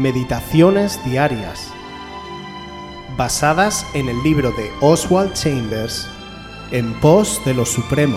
Meditaciones Diarias, basadas en el libro de Oswald Chambers, En pos de lo Supremo.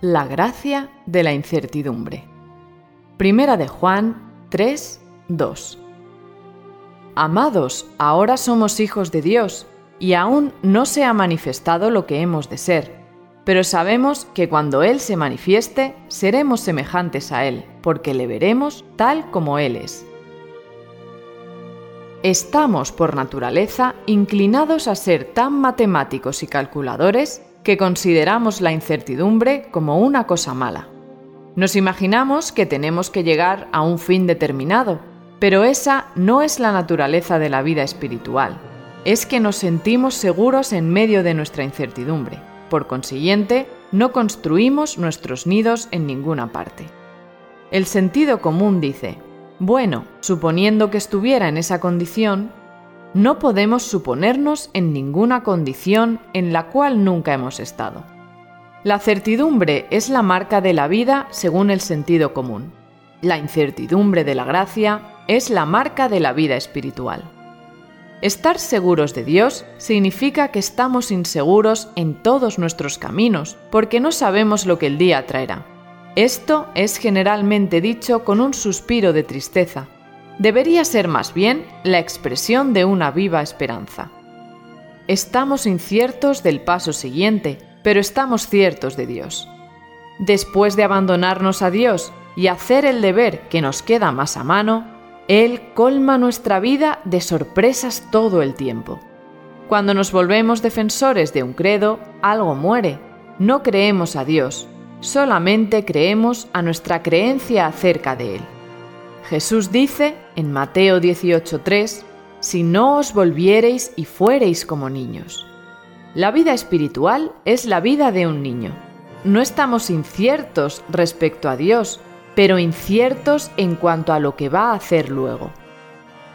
La gracia de la incertidumbre. Primera de Juan 3, 2. Amados, ahora somos hijos de Dios, y aún no se ha manifestado lo que hemos de ser, pero sabemos que cuando Él se manifieste, seremos semejantes a Él, porque le veremos tal como Él es. Estamos, por naturaleza, inclinados a ser tan matemáticos y calculadores que consideramos la incertidumbre como una cosa mala. Nos imaginamos que tenemos que llegar a un fin determinado, pero esa no es la naturaleza de la vida espiritual. Es que nos sentimos seguros en medio de nuestra incertidumbre. Por consiguiente, no construimos nuestros nidos en ninguna parte. El sentido común dice, bueno, suponiendo que estuviera en esa condición, no podemos suponernos en ninguna condición en la cual nunca hemos estado. La certidumbre es la marca de la vida según el sentido común. La incertidumbre de la gracia es la marca de la vida espiritual. Estar seguros de Dios significa que estamos inseguros en todos nuestros caminos, porque no sabemos lo que el día traerá. Esto es generalmente dicho con un suspiro de tristeza. Debería ser más bien la expresión de una viva esperanza. Estamos inciertos del paso siguiente, pero estamos ciertos de Dios. Después de abandonarnos a Dios y hacer el deber que nos queda más a mano, él colma nuestra vida de sorpresas todo el tiempo. Cuando nos volvemos defensores de un credo, algo muere. No creemos a Dios, solamente creemos a nuestra creencia acerca de Él. Jesús dice en Mateo 18:3, si no os volviereis y fuereis como niños. La vida espiritual es la vida de un niño. No estamos inciertos respecto a Dios, pero inciertos en cuanto a lo que va a hacer luego.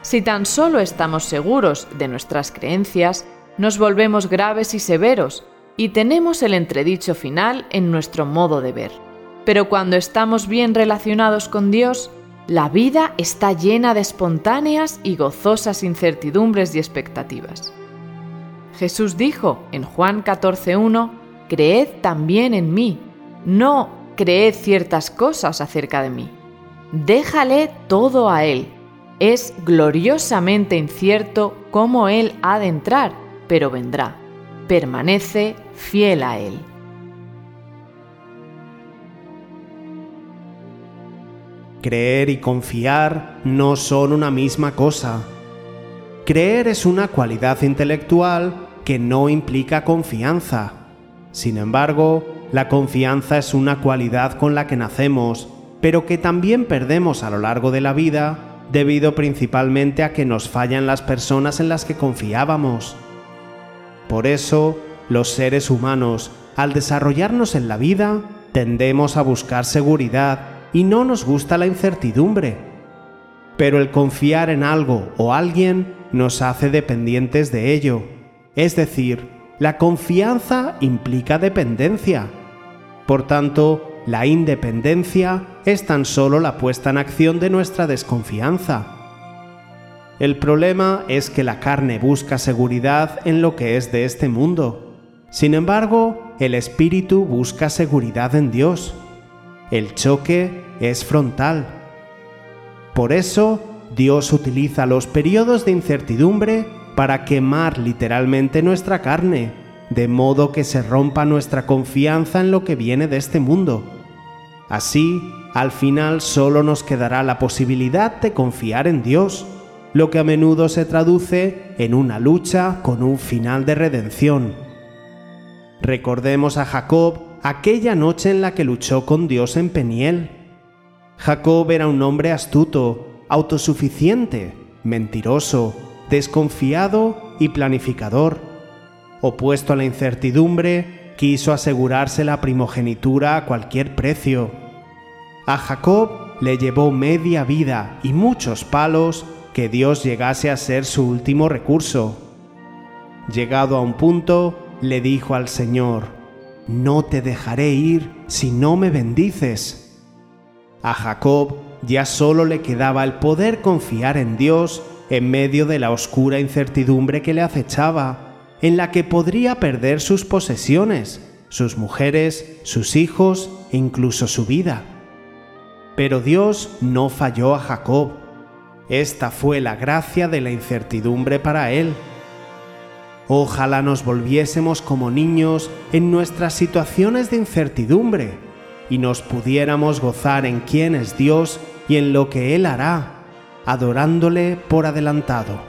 Si tan solo estamos seguros de nuestras creencias, nos volvemos graves y severos y tenemos el entredicho final en nuestro modo de ver. Pero cuando estamos bien relacionados con Dios, la vida está llena de espontáneas y gozosas incertidumbres y expectativas. Jesús dijo en Juan 14.1, Creed también en mí, no creed ciertas cosas acerca de mí. Déjale todo a Él. Es gloriosamente incierto cómo Él ha de entrar, pero vendrá. Permanece fiel a Él. Creer y confiar no son una misma cosa. Creer es una cualidad intelectual que no implica confianza. Sin embargo, la confianza es una cualidad con la que nacemos, pero que también perdemos a lo largo de la vida debido principalmente a que nos fallan las personas en las que confiábamos. Por eso, los seres humanos, al desarrollarnos en la vida, tendemos a buscar seguridad y no nos gusta la incertidumbre. Pero el confiar en algo o alguien nos hace dependientes de ello. Es decir, la confianza implica dependencia por tanto, la independencia es tan solo la puesta en acción de nuestra desconfianza. El problema es que la carne busca seguridad en lo que es de este mundo. Sin embargo, el espíritu busca seguridad en Dios. El choque es frontal. Por eso, Dios utiliza los periodos de incertidumbre para quemar literalmente nuestra carne de modo que se rompa nuestra confianza en lo que viene de este mundo. Así, al final solo nos quedará la posibilidad de confiar en Dios, lo que a menudo se traduce en una lucha con un final de redención. Recordemos a Jacob aquella noche en la que luchó con Dios en Peniel. Jacob era un hombre astuto, autosuficiente, mentiroso, desconfiado y planificador opuesto a la incertidumbre, quiso asegurarse la primogenitura a cualquier precio. A Jacob le llevó media vida y muchos palos que Dios llegase a ser su último recurso. llegado a un punto, le dijo al Señor, No te dejaré ir si no me bendices. A Jacob ya solo le quedaba el poder confiar en Dios en medio de la oscura incertidumbre que le acechaba, en la que podría perder sus posesiones, sus mujeres, sus hijos e incluso su vida. Pero Dios no falló a Jacob. Esta fue la gracia de la incertidumbre para él. Ojalá nos volviésemos como niños en nuestras situaciones de incertidumbre y nos pudiéramos gozar en quién es Dios y en lo que Él hará, adorándole por adelantado.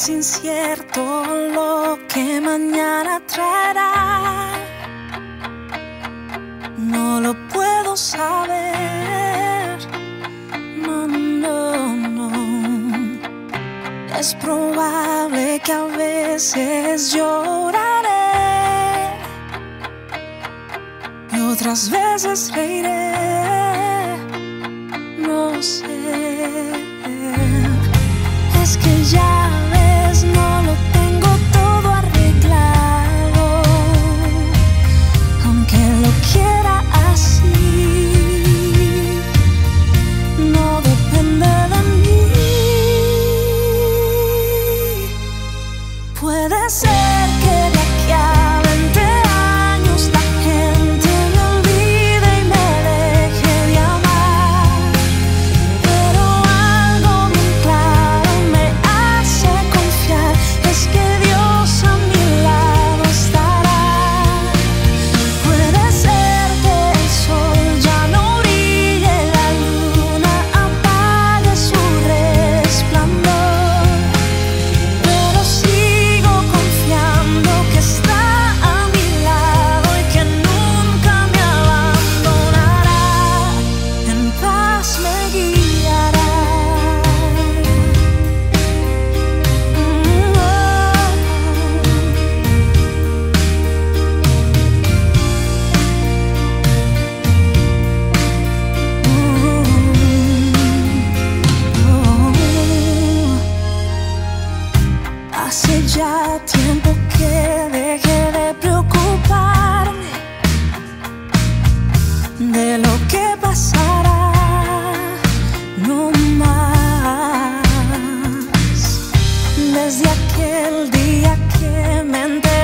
Es incierto lo que mañana traerá. No lo puedo saber. No, no, no. Es probable que a veces lloraré. Y otras veces reiré. No sé. aquel día que me enteré.